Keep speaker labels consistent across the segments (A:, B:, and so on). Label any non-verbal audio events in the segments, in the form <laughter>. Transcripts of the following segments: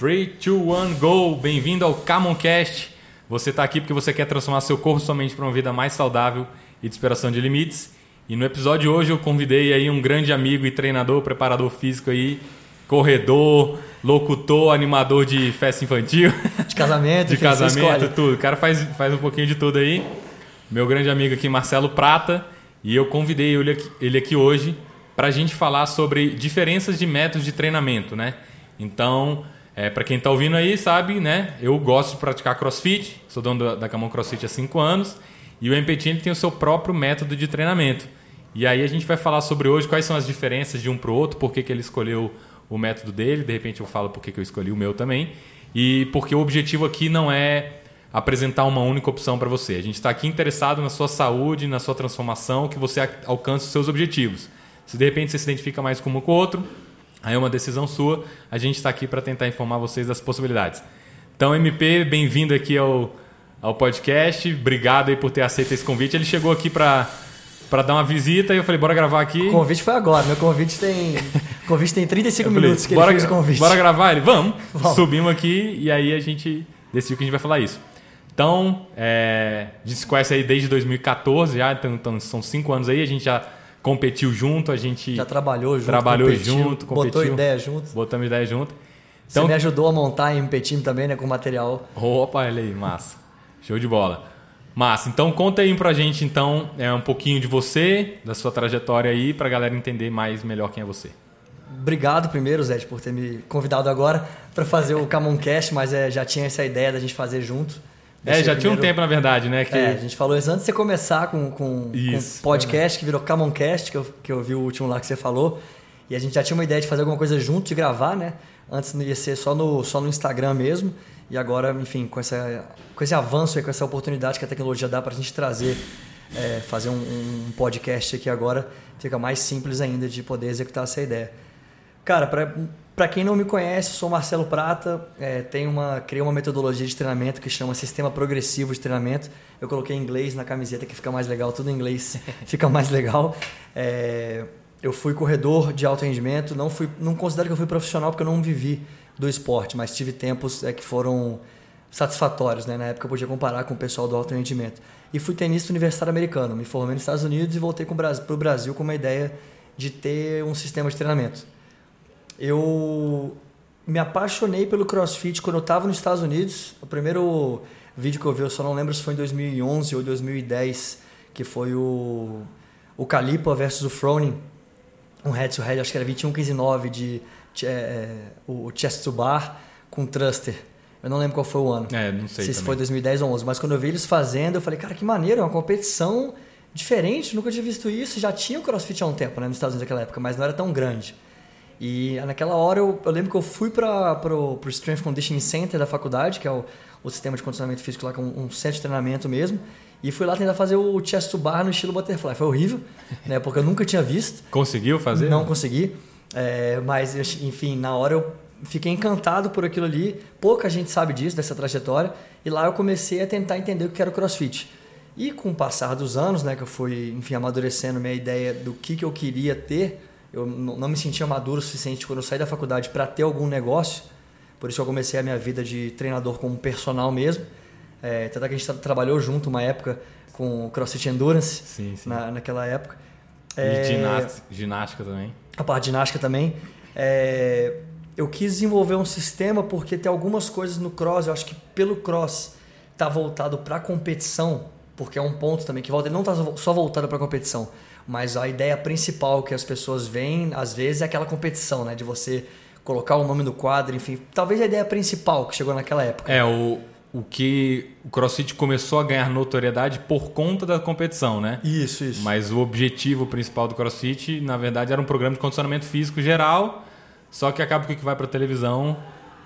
A: 3, 2, 1, go! Bem-vindo ao Camoncast. Você está aqui porque você quer transformar seu corpo somente para uma vida mais saudável e de superação de limites. E no episódio de hoje eu convidei aí um grande amigo e treinador, preparador físico aí, corredor, locutor, animador de festa infantil.
B: De casamento, <laughs>
A: de casamento, tudo. O cara faz, faz um pouquinho de tudo aí. Meu grande amigo aqui, Marcelo Prata. E eu convidei ele aqui, ele aqui hoje para a gente falar sobre diferenças de métodos de treinamento, né? Então, é, para quem está ouvindo aí, sabe, né? Eu gosto de praticar crossfit, sou dono da, da Camão Crossfit há 5 anos. E o MPT tem o seu próprio método de treinamento. E aí a gente vai falar sobre hoje quais são as diferenças de um para o outro, por que, que ele escolheu o método dele, de repente eu falo por que, que eu escolhi o meu também. E porque o objetivo aqui não é apresentar uma única opção para você. A gente está aqui interessado na sua saúde, na sua transformação, que você alcance os seus objetivos. Se de repente você se identifica mais com um com o outro, aí é uma decisão sua. A gente está aqui para tentar informar vocês das possibilidades. Então, MP, bem-vindo aqui ao, ao podcast. Obrigado aí por ter aceito esse convite. Ele chegou aqui para para dar uma visita e eu falei, bora gravar aqui.
B: O convite foi agora, meu convite tem. <laughs> Convite tem 35 falei, minutos que
A: bora,
B: ele fez o convite.
A: Bora gravar ele? Vamos. <laughs> Vamos. Subimos aqui e aí a gente decidiu que a gente vai falar isso. Então, é, a gente se conhece aí desde 2014 já, então, então são cinco anos aí, a gente já competiu junto, a gente
B: já trabalhou junto,
A: trabalhou
B: competiu,
A: junto, competiu,
B: botou ideia junto,
A: botamos ideia junto.
B: Então, Você me ajudou a montar a MP Team também, né, com material.
A: Opa, olha aí, massa, show de bola. Massa, então conta aí pra gente então é um pouquinho de você, da sua trajetória aí, pra galera entender mais melhor quem é você.
B: Obrigado primeiro, Zé, por ter me convidado agora para fazer o Camoncast, mas é, já tinha essa ideia da gente fazer junto.
A: É, já tinha um tempo, na verdade, né?
B: Que... É, a gente falou isso antes de você começar com, com, isso, com podcast, que virou Camoncast, que eu, que eu vi o último lá que você falou. E a gente já tinha uma ideia de fazer alguma coisa junto, de gravar, né? Antes ia ser só no, só no Instagram mesmo. E agora, enfim, com, essa, com esse avanço e com essa oportunidade que a tecnologia dá para a gente trazer, é, fazer um, um, podcast aqui agora, fica mais simples ainda de poder executar essa ideia. Cara, para para quem não me conhece, sou Marcelo Prata, é, tenho uma, criei uma metodologia de treinamento que chama Sistema Progressivo de Treinamento. Eu coloquei em inglês na camiseta que fica mais legal, tudo em inglês <laughs> fica mais legal. É, eu fui corredor de alto rendimento, não, fui, não considero que eu fui profissional porque eu não vivi do esporte, mas tive tempos é, que foram satisfatórios. Né? Na época eu podia comparar com o pessoal do alto rendimento. E fui tenista universitário americano, me formei nos Estados Unidos e voltei para o Brasil com uma ideia de ter um sistema de treinamento eu me apaixonei pelo CrossFit quando eu estava nos Estados Unidos. O primeiro vídeo que eu vi, eu só não lembro se foi em 2011 ou 2010, que foi o, o Calipa versus o Froning. Um head to head, acho que era 21, 15, 9 de é, o chest to bar com thruster. Eu não lembro qual foi o ano.
A: É, não sei.
B: Se também. foi 2010 ou 11, mas quando eu vi eles fazendo, eu falei, cara, que maneiro, é uma competição diferente, nunca tinha visto isso. Já tinha o CrossFit há um tempo, né, nos Estados Unidos naquela época, mas não era tão grande. E naquela hora eu, eu lembro que eu fui para o Strength Conditioning Center da faculdade, que é o, o sistema de condicionamento físico lá, com um, um centro de treinamento mesmo. E fui lá tentar fazer o chest to bar no estilo butterfly. Foi horrível, <laughs> né? Porque eu nunca tinha visto.
A: Conseguiu fazer?
B: Não consegui. É, mas, enfim, na hora eu fiquei encantado por aquilo ali. Pouca gente sabe disso, dessa trajetória. E lá eu comecei a tentar entender o que era o crossfit. E com o passar dos anos, né, que eu fui, enfim, amadurecendo minha ideia do que, que eu queria ter, eu não me sentia maduro o suficiente quando eu saí da faculdade para ter algum negócio. Por isso eu comecei a minha vida de treinador como personal mesmo. É, até que a gente trabalhou junto uma época com o CrossFit Endurance
A: sim, sim.
B: Na, naquela época.
A: É, e ginástica, ginástica, também.
B: A parte de ginástica também. É, eu quis desenvolver um sistema porque tem algumas coisas no cross, eu acho que pelo cross tá voltado para competição, porque é um ponto também que volta, ele não está só voltado para competição mas a ideia principal que as pessoas veem, às vezes, é aquela competição, né? De você colocar o nome no quadro, enfim. Talvez a ideia principal que chegou naquela época.
A: É, o, o que o CrossFit começou a ganhar notoriedade por conta da competição, né?
B: Isso, isso.
A: Mas o objetivo principal do CrossFit, na verdade, era um programa de condicionamento físico geral, só que acaba que vai para televisão,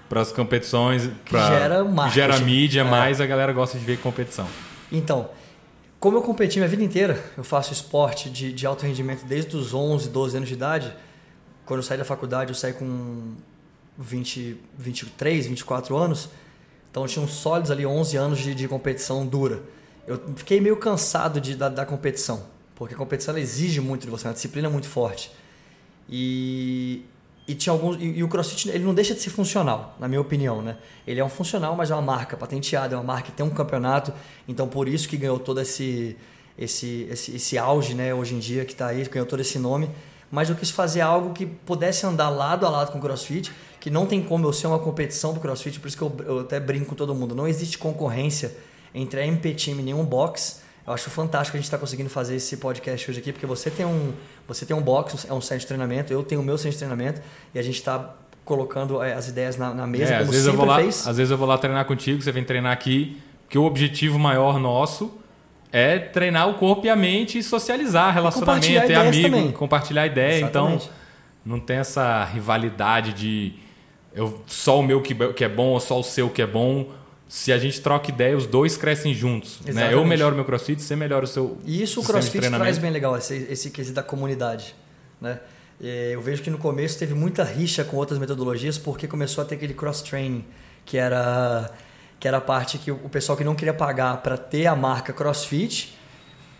A: para as competições, pra,
B: gera marketing.
A: gera mídia, é. mais a galera gosta de ver competição.
B: Então, como eu competi minha vida inteira, eu faço esporte de, de alto rendimento desde os 11, 12 anos de idade. Quando eu saí da faculdade, eu saí com 20, 23, 24 anos. Então eu tinha uns sólidos ali 11 anos de, de competição dura. Eu fiquei meio cansado de, da, da competição, porque a competição exige muito de você, é uma disciplina muito forte. E e tinha alguns e, e, o CrossFit ele não deixa de ser funcional, na minha opinião, né? Ele é um funcional, mas é uma marca patenteada, é uma marca que tem um campeonato, então por isso que ganhou todo esse esse esse, esse auge, né, hoje em dia que está aí, ganhou todo esse nome. Mas eu quis fazer algo que pudesse andar lado a lado com o CrossFit, que não tem como eu ser uma competição do CrossFit, por isso que eu, eu até brinco com todo mundo. Não existe concorrência entre a MP Team e nenhum box eu acho fantástico a gente estar tá conseguindo fazer esse podcast hoje aqui, porque você tem um, você tem um box, é um centro de treinamento, eu tenho o meu centro de treinamento e a gente está colocando é, as ideias na, na mesa,
A: é,
B: como
A: às vezes eu vou lá, fez. Às vezes eu vou lá treinar contigo, você vem treinar aqui, porque o objetivo maior nosso é treinar o corpo e a mente e socializar, relacionamento, e é amigo, também. compartilhar ideia. Então, Exatamente. Então, não tem essa rivalidade de eu, só o meu que, que é bom ou só o seu que é bom se a gente troca ideia, os dois crescem juntos. Né? Eu melhoro meu crossfit, você melhora o seu.
B: E isso o crossfit traz bem legal, esse, esse quesito da comunidade. Né? Eu vejo que no começo teve muita rixa com outras metodologias porque começou a ter aquele cross-training, que era, que era a parte que o pessoal que não queria pagar para ter a marca crossfit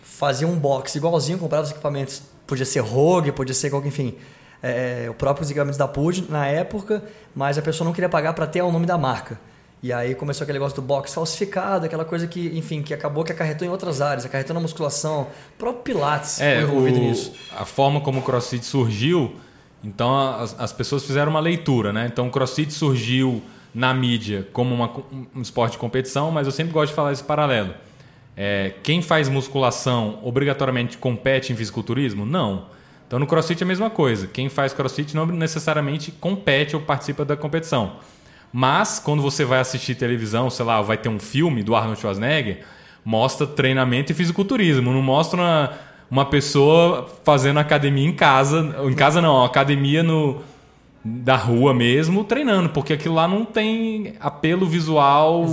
B: fazia um box igualzinho, comprava os equipamentos, podia ser Rogue, podia ser qualquer, enfim, é, o próprio equipamentos da PUD na época, mas a pessoa não queria pagar para ter o nome da marca. E aí começou aquele negócio do box falsificado, aquela coisa que, enfim, que acabou que acarretou em outras áreas, acarretou na musculação, o próprio Pilates
A: é, envolvido o, nisso. A forma como o CrossFit surgiu, então as, as, pessoas fizeram uma leitura, né? Então o CrossFit surgiu na mídia como uma, um esporte de competição, mas eu sempre gosto de falar esse paralelo. É, quem faz musculação obrigatoriamente compete em fisiculturismo? Não. Então no CrossFit é a mesma coisa. Quem faz CrossFit não necessariamente compete ou participa da competição. Mas quando você vai assistir televisão, sei lá, vai ter um filme do Arnold Schwarzenegger, mostra treinamento e fisiculturismo, não mostra uma, uma pessoa fazendo academia em casa, em casa não, academia no da rua mesmo, treinando, porque aquilo lá não tem apelo visual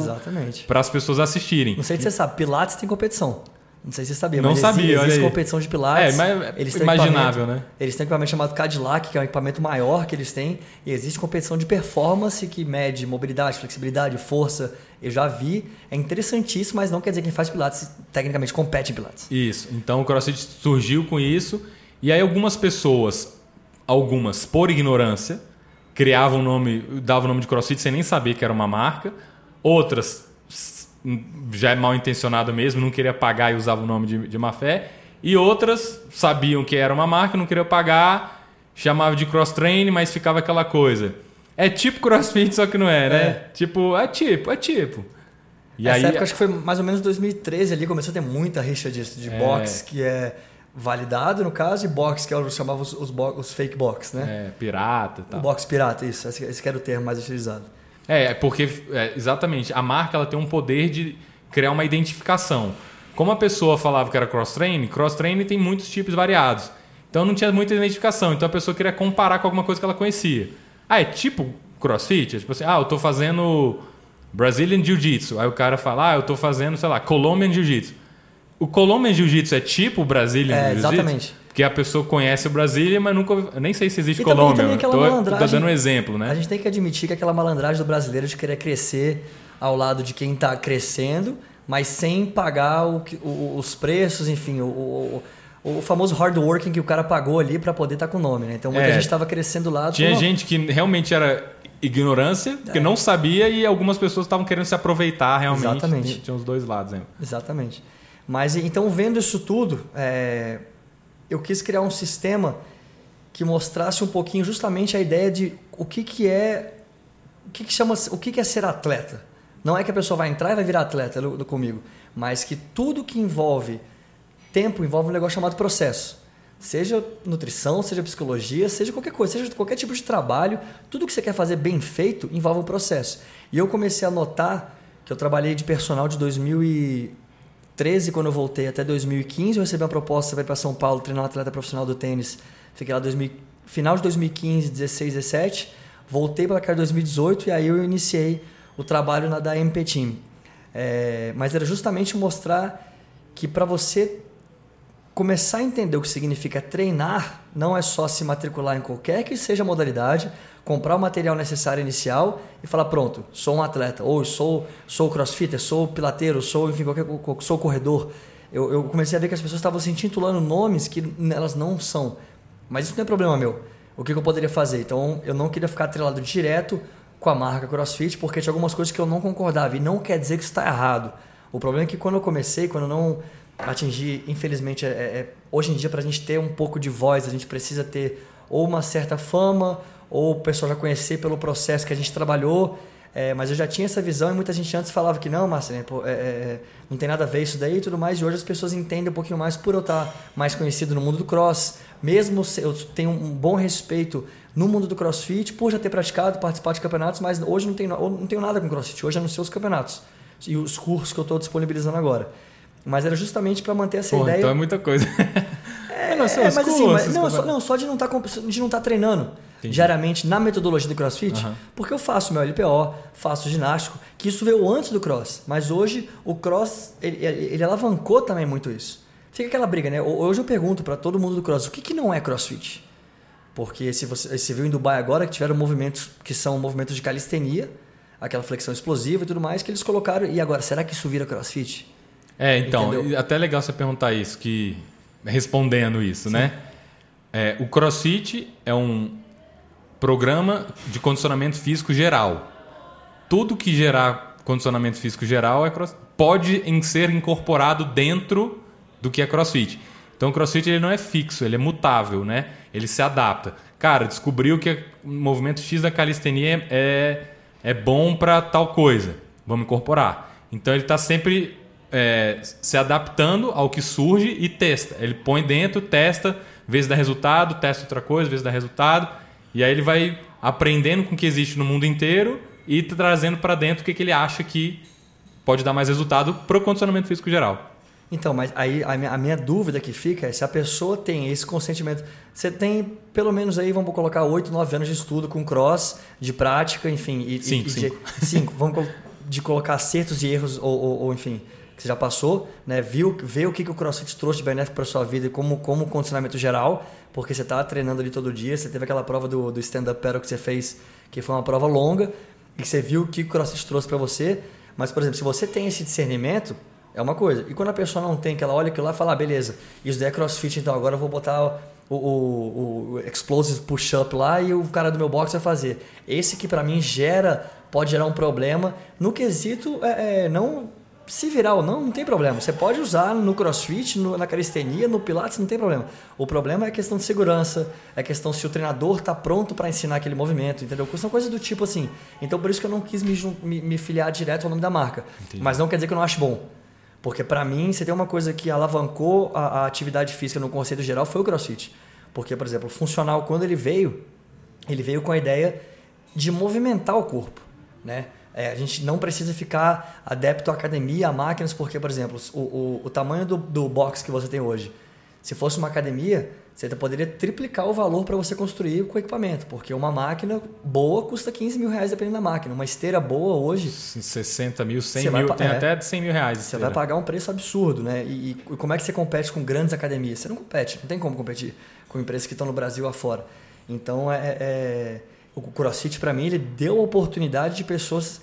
A: para as pessoas assistirem.
B: Não sei se você sabe, Pilates tem competição. Não sei se você sabia,
A: não
B: mas
A: sabia,
B: existe, existe competição de pilates.
A: É, mas eles têm imaginável, né?
B: Eles têm um equipamento chamado Cadillac, que é um equipamento maior que eles têm. E existe competição de performance que mede mobilidade, flexibilidade, força. Eu já vi. É interessantíssimo, mas não quer dizer que quem faz pilates tecnicamente compete em pilates.
A: Isso. Então o CrossFit surgiu com isso. E aí algumas pessoas, algumas por ignorância, criavam o nome, davam o nome de CrossFit sem nem saber que era uma marca. Outras já é mal intencionado mesmo, não queria pagar e usava o nome de, de má fé. E outras sabiam que era uma marca, não queriam pagar, chamava de cross-train, mas ficava aquela coisa. É tipo crossfit, só que não é, né? É. Tipo, é tipo, é tipo.
B: E Essa aí, época acho que foi mais ou menos 2013 ali, começou a ter muita rixa disso, de é. box que é validado no caso, e box que eu chamava os, os, os fake box, né?
A: É, pirata e tal.
B: O box pirata, isso, esse, esse era o termo mais utilizado.
A: É, é, porque é, exatamente, a marca ela tem um poder de criar uma identificação. Como a pessoa falava que era cross-train, cross-train tem muitos tipos variados. Então não tinha muita identificação. Então a pessoa queria comparar com alguma coisa que ela conhecia. Ah, é tipo crossfit? É tipo assim, ah, eu tô fazendo Brazilian Jiu-Jitsu. Aí o cara fala, ah, eu tô fazendo, sei lá, Colombian Jiu-Jitsu. O Colombian Jiu-Jitsu é tipo Brazilian é, Jiu-Jitsu?
B: Exatamente.
A: Porque a pessoa conhece o Brasília, mas nunca. Nem sei se existe e Colômbia. Também, também tô, tô dando um exemplo, né?
B: A gente tem que admitir que aquela malandragem do brasileiro de querer crescer ao lado de quem está crescendo, mas sem pagar o, o, os preços, enfim, o, o, o, famoso hard working que o cara pagou ali para poder estar tá com o nome, né? Então muita é, gente estava crescendo lá.
A: Tinha gente que realmente era ignorância, que é. não sabia, e algumas pessoas estavam querendo se aproveitar realmente.
B: Exatamente.
A: Tinha os dois lados, hein?
B: Exatamente. Mas então, vendo isso tudo, é, eu quis criar um sistema que mostrasse um pouquinho justamente a ideia de o que, que é o que, que chama o que, que é ser atleta. Não é que a pessoa vai entrar e vai virar atleta comigo, mas que tudo que envolve tempo envolve um negócio chamado processo. Seja nutrição, seja psicologia, seja qualquer coisa, seja qualquer tipo de trabalho, tudo que você quer fazer bem feito envolve um processo. E eu comecei a notar que eu trabalhei de personal de 2000 e 2013, quando eu voltei, até 2015, eu recebi uma proposta para ir para São Paulo treinar um atleta profissional do tênis. Fiquei lá 2000, final de 2015, 16, 17. Voltei para cá em 2018 e aí eu iniciei o trabalho na da MP Team. É, mas era justamente mostrar que para você começar a entender o que significa treinar, não é só se matricular em qualquer que seja a modalidade, comprar o material necessário inicial e falar pronto, sou um atleta, ou sou sou crossfitter, sou pilateiro, sou enfim qualquer sou corredor. Eu, eu comecei a ver que as pessoas estavam se intitulando nomes que elas não são. Mas isso não é problema meu. O que, que eu poderia fazer? Então, eu não queria ficar atrelado direto com a marca CrossFit, porque tinha algumas coisas que eu não concordava. E não quer dizer que está errado. O problema é que quando eu comecei, quando eu não atingi, infelizmente, é, é, hoje em dia, para a gente ter um pouco de voz, a gente precisa ter ou uma certa fama, ou o pessoal já conhecer pelo processo que a gente trabalhou. É, mas eu já tinha essa visão e muita gente antes falava que não, Márcio, é, é, não tem nada a ver isso daí e tudo mais. E hoje as pessoas entendem um pouquinho mais por eu estar mais conhecido no mundo do cross. Mesmo eu tenho um bom respeito no mundo do crossfit, por já ter praticado, participar de campeonatos, mas hoje não tenho, não tenho nada com crossfit. Hoje é nos seus campeonatos e os cursos que eu estou disponibilizando agora. Mas era justamente para manter essa
A: Pô,
B: ideia.
A: Então é muita coisa.
B: É, é mas assim, mas, não, só, não, só de não tá, estar tá treinando Entendi. diariamente na metodologia do CrossFit, uhum. porque eu faço meu LPO, faço ginástico, que isso veio antes do Cross. Mas hoje o Cross, ele, ele alavancou também muito isso. Fica aquela briga, né? Hoje eu pergunto para todo mundo do Cross, o que, que não é CrossFit? Porque se você, você viu em Dubai agora que tiveram movimentos que são movimentos de calistenia, aquela flexão explosiva e tudo mais, que eles colocaram. E agora, será que isso vira crossfit?
A: É, então, Entendeu? até legal você perguntar isso, que respondendo isso, Sim. né? É, o crossfit é um programa de condicionamento físico geral. Tudo que gerar condicionamento físico geral é cross, pode ser incorporado dentro do que é crossfit. Então o crossfit ele não é fixo, ele é mutável, né? Ele se adapta. Cara, descobriu que o movimento X da calistenia é, é bom para tal coisa. Vamos incorporar. Então ele está sempre é, se adaptando ao que surge e testa. Ele põe dentro, testa, vê se dá resultado, testa outra coisa, vê se dá resultado. E aí ele vai aprendendo com o que existe no mundo inteiro e trazendo para dentro o que, que ele acha que pode dar mais resultado para o condicionamento físico geral.
B: Então, mas aí a minha, a minha, dúvida que fica é se a pessoa tem esse consentimento. Você tem pelo menos aí, vamos colocar, 8, 9 anos de estudo com cross, de prática, enfim. E,
A: cinco,
B: e,
A: cinco.
B: De, cinco. Vamos de colocar acertos e erros, ou, ou, ou, enfim, você já passou, né? Viu, vê o que, que o crossfit trouxe de benéfico para sua vida como, como condicionamento geral, porque você está treinando ali todo dia, você teve aquela prova do, do stand-up paddle que você fez, que foi uma prova longa, e você viu o que o crossfit trouxe para você. Mas, por exemplo, se você tem esse discernimento é uma coisa. E quando a pessoa não tem, que ela olha aquilo lá e fala, ah, beleza, isso daí é crossfit, então agora eu vou botar o, o, o explosive push-up lá e o cara do meu box vai fazer. Esse que para mim gera, pode gerar um problema. No quesito, é, é, não se virar ou não, não tem problema. Você pode usar no crossfit, no, na calistenia, no pilates, não tem problema. O problema é a questão de segurança, é a questão se o treinador está pronto para ensinar aquele movimento, entendeu? São coisas do tipo assim. Então por isso que eu não quis me, me, me filiar direto ao nome da marca. Entendi. Mas não quer dizer que eu não acho bom. Porque para mim, você tem uma coisa que alavancou a, a, atividade física no conceito geral foi o CrossFit. Porque, por exemplo, o funcional quando ele veio, ele veio com a ideia de movimentar o corpo, né? É, a gente não precisa ficar adepto à academia, a máquinas, porque, por exemplo, o, o, o tamanho do, do box que você tem hoje, se fosse uma academia, você poderia triplicar o valor para você construir com equipamento, porque uma máquina boa custa 15 mil reais dependendo da máquina. Uma esteira boa hoje.
A: 60 mil, 100 mil, tem é, até 100 mil reais.
B: Você vai pagar um preço absurdo, né? E, e, como é que você compete com grandes academias? Você não compete, não tem como competir com empresas que estão no Brasil afora. Então, é, é o CrossFit, para mim, ele deu a oportunidade de pessoas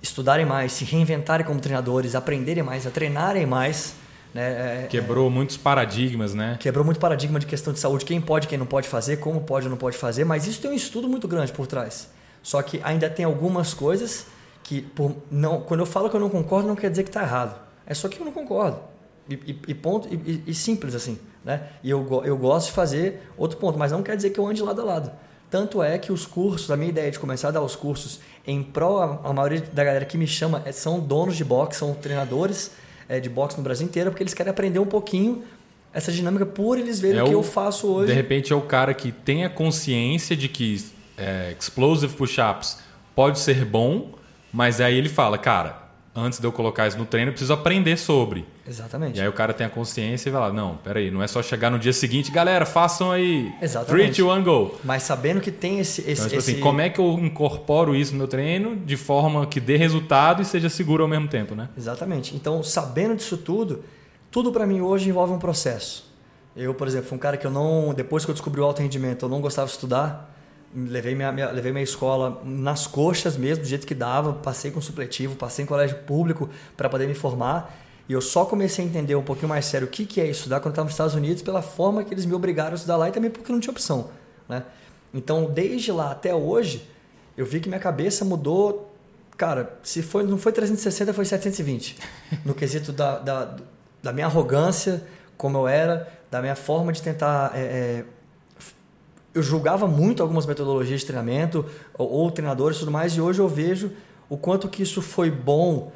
B: estudarem mais, se reinventarem como treinadores, aprenderem mais, a treinarem mais né?
A: É, Quebrou é, muitos paradigmas, né?
B: Quebrou muito paradigma de questão de saúde, quem pode, quem não pode fazer, como pode ou não pode fazer, mas isso tem um estudo muito grande por trás. Só que ainda tem algumas coisas que, por, não, quando eu falo que eu não concordo, não quer dizer que está errado. É só que eu não concordo. E, e, e ponto, e, e, simples assim. Né? E eu, eu gosto de fazer outro ponto, mas não quer dizer que eu ande lado a lado. Tanto é que os cursos, a minha ideia de começar a dar os cursos em a, a maioria da galera que me chama é, são donos de boxe, são treinadores é, de boxe no Brasil inteiro, porque eles querem aprender um pouquinho essa dinâmica por eles verem é o que eu faço hoje.
A: De repente é o cara que tem a consciência de que é, explosive push-ups pode ser bom, mas aí ele fala, cara, antes de eu colocar isso no treino, eu preciso aprender sobre.
B: Exatamente.
A: E aí o cara tem a consciência e vai lá, não, peraí, não é só chegar no dia seguinte, galera, façam aí
B: Exatamente.
A: 3, 2, 1, go.
B: Mas sabendo que tem esse... esse,
A: então,
B: tipo
A: assim, como é que eu incorporo isso no meu treino de forma que dê resultado e seja seguro ao mesmo tempo, né?
B: Exatamente. Então, sabendo disso tudo, tudo para mim hoje envolve um processo. Eu, por exemplo, fui um cara que eu não... Depois que eu descobri o alto rendimento, eu não gostava de estudar levei minha, minha, levei minha escola nas coxas mesmo, do jeito que dava, passei com supletivo, passei em colégio público para poder me formar. E eu só comecei a entender um pouquinho mais sério o que, que é estudar quando eu estava nos Estados Unidos, pela forma que eles me obrigaram a estudar lá e também porque não tinha opção. Né? Então, desde lá até hoje, eu vi que minha cabeça mudou. Cara, se foi, não foi 360, foi 720. <laughs> No quesito da, da, da minha arrogância, como eu era, da minha forma de tentar. É, é, eu julgava muito algumas metodologias de treinamento ou, ou treinadores e tudo mais, e hoje eu vejo o quanto que isso foi bom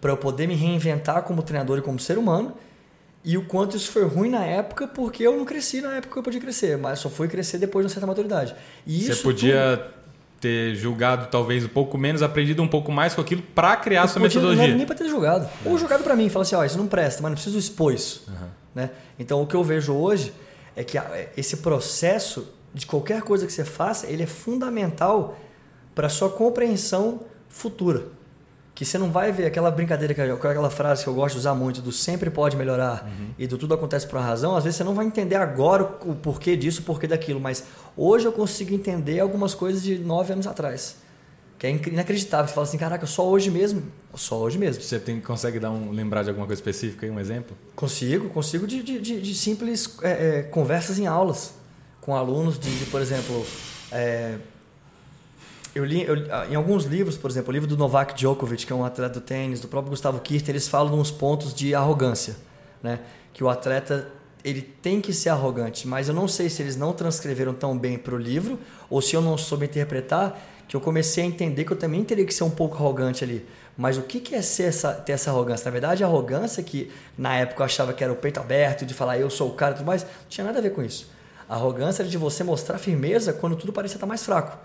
B: para eu poder me reinventar como treinador e como ser humano e o quanto isso foi ruim na época, porque eu não cresci na época que eu podia crescer, mas só fui crescer depois de uma certa maturidade.
A: E Você podia tudo... ter julgado talvez um pouco menos, aprendido um pouco mais com aquilo para criar eu sua podia, metodologia.
B: Não nem para ter julgado. Ou julgado para mim, falar assim, ó, oh, isso não presta, mas não preciso expor isso. Uhum. Né? Então o que eu vejo hoje é que esse processo de qualquer coisa que você faça, ele é fundamental para sua compreensão futura que você não vai ver aquela brincadeira, aquela frase que eu gosto de usar muito, do sempre pode melhorar uhum. e do tudo acontece por uma razão, às vezes você não vai entender agora o porquê disso, o porquê daquilo, mas hoje eu consigo entender algumas coisas de nove anos atrás. Que é inacreditável. Você fala assim, caraca, só hoje mesmo. Só hoje mesmo.
A: Você tem, consegue dar um, lembrar de alguma coisa específica aí, um exemplo?
B: Consigo, consigo de, de, de, de simples é, é, conversas em aulas com alunos de, de por exemplo, é, eu li eu, ah, em alguns livros, por exemplo, o livro do Novak Djokovic, que é um atleta do tênis, do próprio Gustavo Kirten, eles falam uns pontos de arrogância, né? Que o atleta ele tem que ser arrogante, mas eu não sei se eles não transcreveram tão bem para o livro ou se eu não soube interpretar, que eu comecei a entender que eu também teria que ser um pouco arrogante ali. Mas o que é ser essa, ter essa arrogância? Na verdade, a arrogância que na época eu achava que era o peito aberto, de falar eu sou o cara e tudo mais, não tinha nada a ver com isso. A arrogância era de você mostrar firmeza quando tudo parecia estar mais fraco.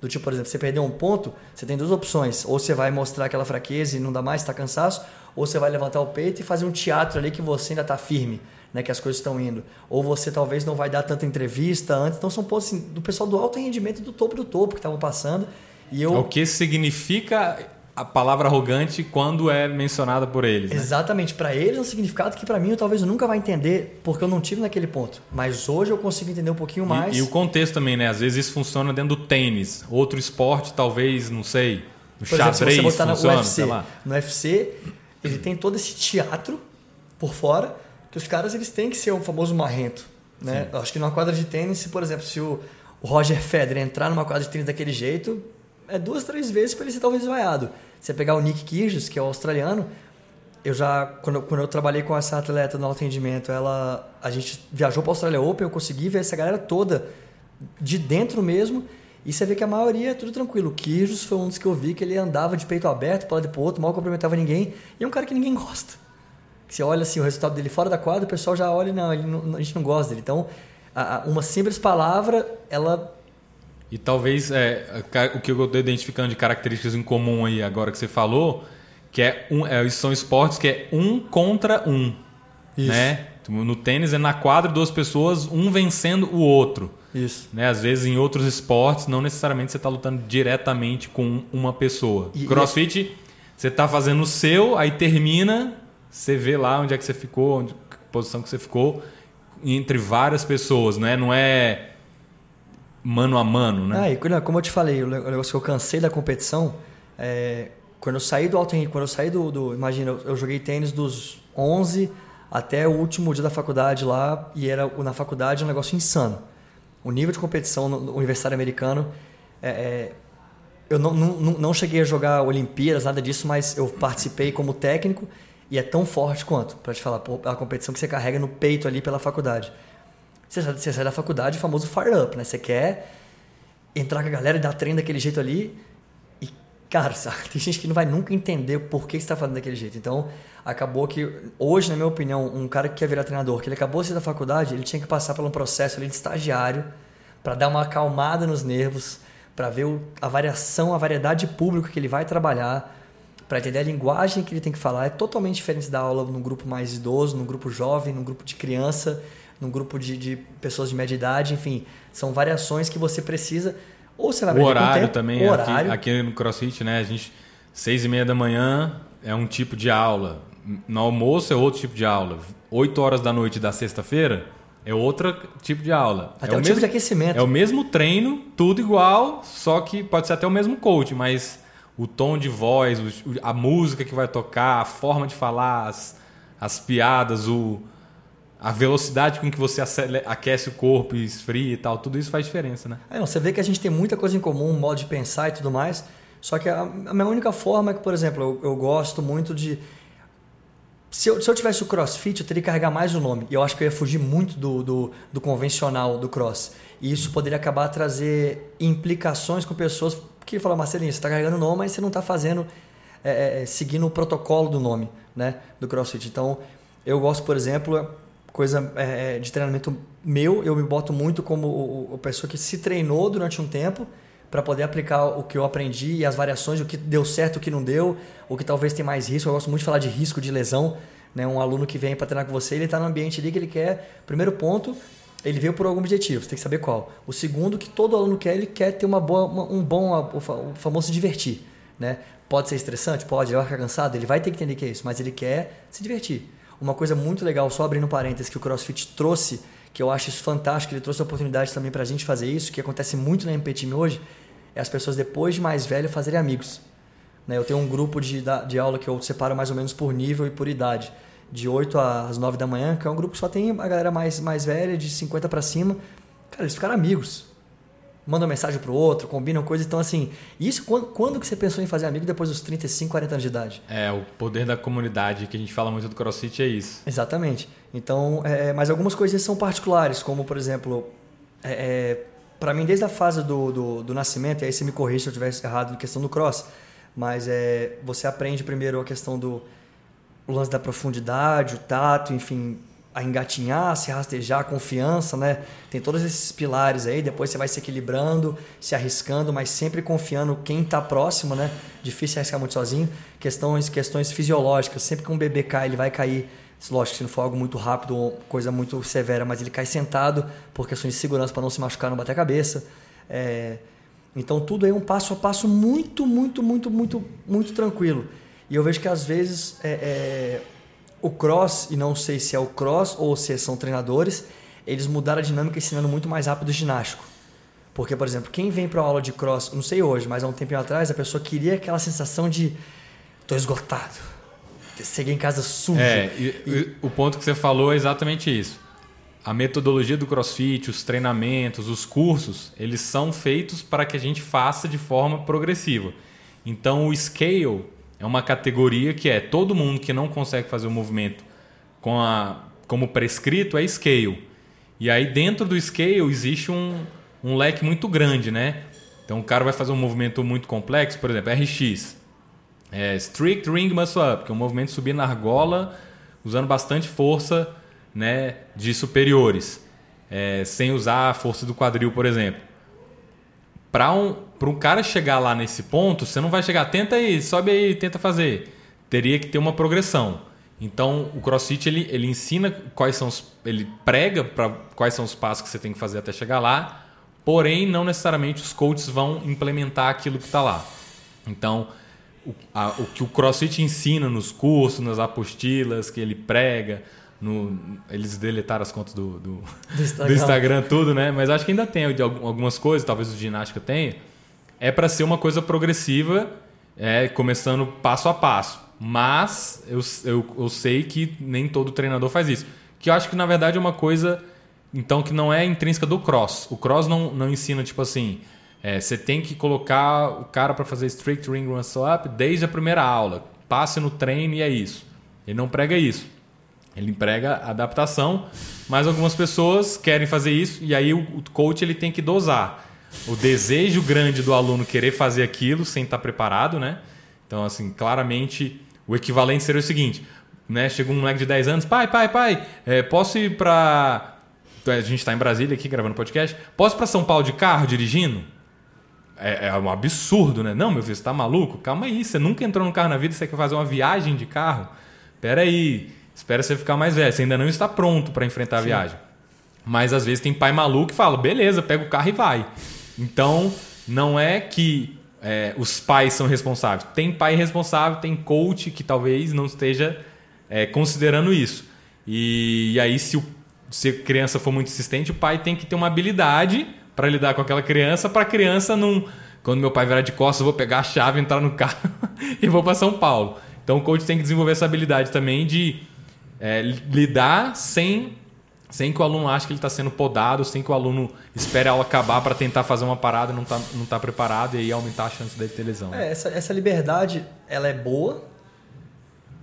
B: Do tipo, por exemplo, você perdeu um ponto, você tem duas opções. Ou você vai mostrar aquela fraqueza e não dá mais, está cansaço, ou você vai levantar o peito e fazer um teatro ali que você ainda está firme, né, que as coisas estão indo. Ou você talvez não vai dar tanta entrevista antes. Então são pontos assim, do pessoal do alto rendimento do topo do topo que estavam passando. E eu...
A: O que significa a palavra arrogante quando é mencionada por eles. Né?
B: Exatamente. Para eles é um significado que para mim eu talvez eu nunca vai entender porque eu não tive naquele ponto. Mas hoje eu consigo entender um pouquinho mais.
A: E, e, o contexto também, né? Às vezes isso funciona dentro do tênis. Outro esporte, talvez, não sei. No por xadrez, exemplo, se você botar funciona, no UFC,
B: no UFC, ele tem todo esse teatro por fora que os caras eles têm que ser o famoso marrento. Né? Acho que numa quadra de tênis, por exemplo, se o, o Roger Federer entrar numa quadra de tênis daquele jeito, é duas, três vezes para ele ser talvez vaiado. Você pegar o Nick Kyrgios, que é o australiano, eu já quando, quando eu trabalhei com essa atleta no atendimento, ela a gente viajou para a Australia Open, eu consegui ver essa galera toda de dentro mesmo. E você vê que a maioria é tudo tranquilo. O Kyrgios foi um dos que eu vi que ele andava de peito aberto para lado e para outro, mal cumprimentava ninguém. E é um cara que ninguém gosta. Você olha assim o resultado dele fora da quadra, o pessoal já olha, não, não a gente não gosta dele. Então, uma simples palavra, ela
A: e talvez é, o que eu estou identificando de características em comum aí agora que você falou, que é um, é, são esportes que é um contra um. Isso. Né? No tênis é na quadra duas pessoas, um vencendo o outro.
B: Isso.
A: Né? Às vezes em outros esportes, não necessariamente você está lutando diretamente com uma pessoa. E, Crossfit, você está fazendo o seu, aí termina, você vê lá onde é que você ficou, onde, posição que você ficou, entre várias pessoas. Né? Não é mano a mano, né?
B: Ah, e como eu te falei, o negócio que eu cansei da competição, é, quando eu saí do alto quando eu saí do, do imagina, eu, eu, joguei tênis dos 11 até o último dia da faculdade lá e era na faculdade um negócio insano. O nível de competição no, no universitário americano, é, é, eu não, não, não cheguei a jogar Olimpíadas, nada disso, mas eu participei como técnico e é tão forte quanto, para te falar, a competição que você carrega no peito ali pela faculdade. Você sai, você sai da faculdade, o famoso fire up, né? Você quer entrar com a galera e dar treino daquele jeito ali. E, cara, <laughs> sabe? tem gente que não vai nunca entender por que você está fazendo daquele jeito. Então, acabou que, hoje, na minha opinião, um cara que quer virar treinador, que ele acabou de sair da faculdade, ele tinha que passar por um processo ali de estagiário para dar uma acalmada nos nervos, para ver a variação, a variedade de público que ele vai trabalhar, para entender a linguagem que ele tem que falar. É totalmente diferente da aula num grupo mais idoso, num grupo jovem, num grupo de criança num grupo de, de pessoas de média idade, enfim, são variações que você precisa. Ou você vai
A: o horário tempo, também, o horário. Aqui, aqui no CrossFit, né? A gente, seis e meia da manhã é um tipo de aula. No almoço é outro tipo de aula. Oito horas da noite da sexta-feira é outro tipo de aula.
B: Até
A: é
B: o,
A: o
B: tipo mesmo, de aquecimento.
A: É o mesmo treino, tudo igual, só que pode ser até o mesmo coach, mas o tom de voz, a música que vai tocar, a forma de falar, as, as piadas, o, a velocidade com que você aquece o corpo e esfria e tal, tudo isso faz diferença, né?
B: É, não, você vê que a gente tem muita coisa em comum, modo de pensar e tudo mais. Só que a, a minha única forma é que, por exemplo, eu, eu gosto muito de. Se eu, se eu tivesse o crossfit, eu teria que carregar mais o nome. E eu acho que eu ia fugir muito do, do, do convencional do cross. E isso poderia acabar a trazer implicações com pessoas que falam, Marcelinho, você está carregando o nome, mas você não está fazendo, é, é, seguindo o protocolo do nome né, do crossfit. Então, eu gosto, por exemplo, coisa é, de treinamento meu, eu me boto muito como o pessoa que se treinou durante um tempo para poder aplicar o que eu aprendi e as variações, o que deu certo, o que não deu, o que talvez tem mais risco. Eu gosto muito de falar de risco de lesão. Né? Um aluno que vem para treinar com você, ele está no ambiente ali que ele quer. Primeiro ponto, ele veio por algum objetivo, você tem que saber qual. O segundo, que todo aluno quer, ele quer ter uma boa, uma, um bom, o famoso se divertir. Né? Pode ser estressante? Pode, ele vai ficar cansado, ele vai ter que entender que é isso, mas ele quer se divertir. Uma coisa muito legal, só abrindo parênteses, que o CrossFit trouxe, que eu acho isso fantástico, ele trouxe a oportunidade também para a gente fazer isso, que acontece muito na MP Team hoje, é as pessoas depois de mais velho fazerem amigos. Né? Eu tenho um grupo de, de aula que eu separo mais ou menos por nível e por idade, de 8 às 9 da manhã, que é um grupo que só tem a galera mais, mais velha, de 50 para cima. Cara, eles ficaram amigos mandam mensagem pro outro, combinam coisas. Então, assim, isso quando, quando que você pensou em fazer amigo depois dos 35, 40 anos de idade?
A: É, o poder da comunidade que a gente fala muito do CrossFit é isso.
B: Exatamente. Então, é, mas algumas coisas são particulares, como, por exemplo, é, é, para mim, desde a fase do, do, do, nascimento, e aí você me corrige se eu estiver errado na questão do cross, mas é, você aprende primeiro a questão do lance da profundidade, o tato, enfim, a engatinhar, se rastejar, confiança, né? Tem todos esses pilares aí, depois você vai se equilibrando, se arriscando, mas sempre confiando quem está próximo, né? Difícil arriscar muito sozinho. Questões, questões fisiológicas, sempre que um bebê cai, ele vai cair, lógico, se não for algo muito rápido coisa muito severa, mas ele cai sentado por questões de segurança para não se machucar, não bater a cabeça. É... Então tudo é um passo a passo muito, muito, muito, muito, muito tranquilo. E eu vejo que às vezes é, é o cross, e não sei se é o cross ou se são treinadores, eles mudaram a dinâmica ensinando muito mais rápido o ginástico. Porque, por exemplo, quem vem para uma aula de cross, não sei hoje, mas há um tempinho atrás, a pessoa queria aquela sensação de tô esgotado. Cheguei em casa sujo.
A: É, e, e... o ponto que você falou é exatamente isso. A metodologia do CrossFit, os treinamentos, os cursos, eles são feitos para que a gente faça de forma progressiva. Então, o scale é uma categoria que é todo mundo que não consegue fazer o movimento com a, como prescrito é scale. E aí dentro do scale existe um, um leque muito grande, né? Então o cara vai fazer um movimento muito complexo, por exemplo, RX. É strict ring muscle up, que é um movimento subir na argola usando bastante força né, de superiores, é, sem usar a força do quadril, por exemplo para um, um cara chegar lá nesse ponto, você não vai chegar, tenta aí, sobe aí, tenta fazer. Teria que ter uma progressão. Então, o CrossFit ele, ele ensina quais são os, ele prega para quais são os passos que você tem que fazer até chegar lá, porém não necessariamente os coaches vão implementar aquilo que está lá. Então, o, a, o que o CrossFit ensina nos cursos, nas apostilas que ele prega, no, eles deletaram as contas do, do, do, <laughs> Instagram. do, Instagram. tudo, né? Mas acho que ainda tem algumas coisas, talvez o ginástica tenha. É para ser uma coisa progressiva, é, começando passo a passo. Mas eu, eu, eu sei que nem todo treinador faz isso. Que eu acho que na verdade é uma coisa, então, que não é intrínseca do cross. O cross não, não ensina, tipo assim, é, você tem que colocar o cara para fazer strict ring muscle up desde a primeira aula. Passe no treino e é isso. Ele não prega isso. Ele emprega adaptação, mas algumas pessoas querem fazer isso e aí o coach ele tem que dosar o desejo grande do aluno querer fazer aquilo sem estar preparado, né? Então, assim, claramente o equivalente seria o seguinte, né? Chega um moleque de 10 anos, pai, pai, pai, é, posso ir para a gente está em Brasília aqui gravando podcast. Posso ir para São Paulo de carro dirigindo? É, é, um absurdo, né? Não, meu filho, você tá maluco? Calma aí, você nunca entrou no carro na vida, você quer fazer uma viagem de carro? Pera aí. Espera você ficar mais velho. Você ainda não está pronto para enfrentar a Sim. viagem. Mas às vezes tem pai maluco que fala: beleza, pega o carro e vai. Então, não é que é, os pais são responsáveis. Tem pai responsável, tem coach que talvez não esteja é, considerando isso. E, e aí, se, o, se a criança for muito insistente, o pai tem que ter uma habilidade para lidar com aquela criança, para a criança não. Quando meu pai virar de costas, eu vou pegar a chave, entrar no carro <laughs> e vou para São Paulo. Então, o coach tem que desenvolver essa habilidade também de é, lidar sem sem que o aluno ache que ele está sendo podado, sem que o aluno espere a aula acabar para tentar fazer uma parada e não está não tá preparado e aí aumentar a chance dele ter lesão.
B: É, essa, essa liberdade ela é boa,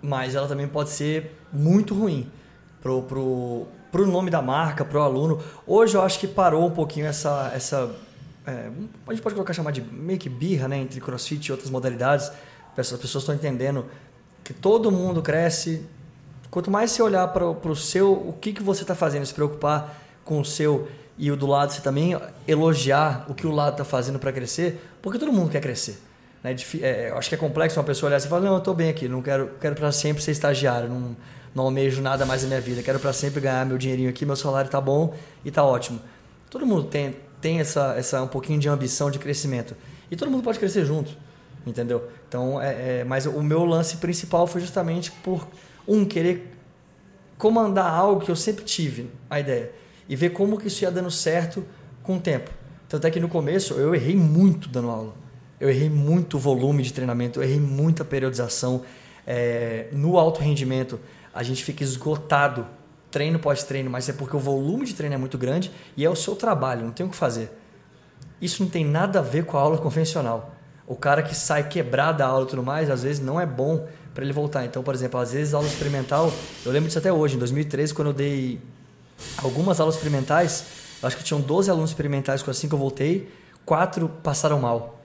B: mas ela também pode ser muito ruim pro, pro, pro nome da marca, pro aluno. Hoje eu acho que parou um pouquinho essa. essa é, a gente pode colocar chamar de meio que birra né, entre crossfit e outras modalidades. As pessoas estão entendendo que todo mundo cresce. Quanto mais você olhar para o seu, o que, que você está fazendo, se preocupar com o seu e o do lado, você também elogiar o que o lado está fazendo para crescer, porque todo mundo quer crescer. Né? É, eu acho que é complexo uma pessoa olhar e falar: Não, eu estou bem aqui, não quero, quero para sempre ser estagiário, não, não almejo nada mais na minha vida, quero para sempre ganhar meu dinheirinho aqui, meu salário está bom e está ótimo. Todo mundo tem, tem essa, essa um pouquinho de ambição de crescimento. E todo mundo pode crescer junto, entendeu? Então, é, é, mas o meu lance principal foi justamente por, um, querer comandar algo que eu sempre tive, a ideia, e ver como que isso ia dando certo com o tempo. Tanto é que no começo eu errei muito dando aula. Eu errei muito volume de treinamento, eu errei muita periodização. É, no alto rendimento, a gente fica esgotado treino pós treino, mas é porque o volume de treino é muito grande e é o seu trabalho, não tem o que fazer. Isso não tem nada a ver com a aula convencional. O cara que sai quebrado da aula e tudo mais, às vezes não é bom para ele voltar. Então, por exemplo, às vezes aula experimental, eu lembro disso até hoje, em 2013, quando eu dei algumas aulas experimentais, acho que tinham 12 alunos experimentais assim que eu voltei, quatro passaram mal.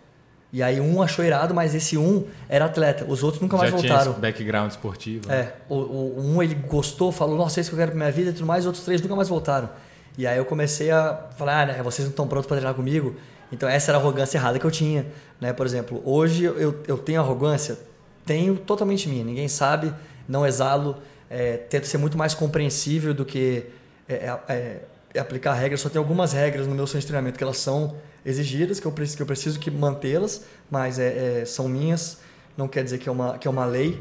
B: E aí um achou irado, mas esse um era atleta. Os outros nunca mais
A: Já
B: voltaram.
A: Tinha background esportivo.
B: É. O, o, um ele gostou, falou, nossa, é isso que eu quero pra minha vida e tudo mais, os outros três nunca mais voltaram. E aí eu comecei a falar, ah, né, vocês não estão prontos para treinar comigo. Então essa era a arrogância errada que eu tinha. Né? Por exemplo, hoje eu, eu tenho arrogância? Tenho totalmente minha. Ninguém sabe, não exalo. É, tento ser muito mais compreensível do que é, é, é, é aplicar regras. Só tem algumas regras no meu centro de treinamento que elas são exigidas, que eu preciso que, eu preciso que mantê-las, mas é, são minhas, não quer dizer que é uma, que é uma lei.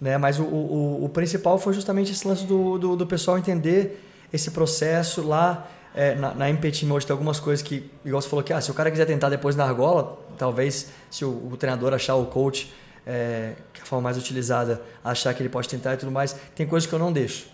B: Né? Mas o, o, o principal foi justamente esse lance do, do, do pessoal entender esse processo lá. É, na, na MPT hoje tem algumas coisas que, igual você falou que ah, se o cara quiser tentar depois na argola, talvez se o, o treinador achar o coach, é, que é a forma mais utilizada, achar que ele pode tentar e tudo mais, tem coisas que eu não deixo.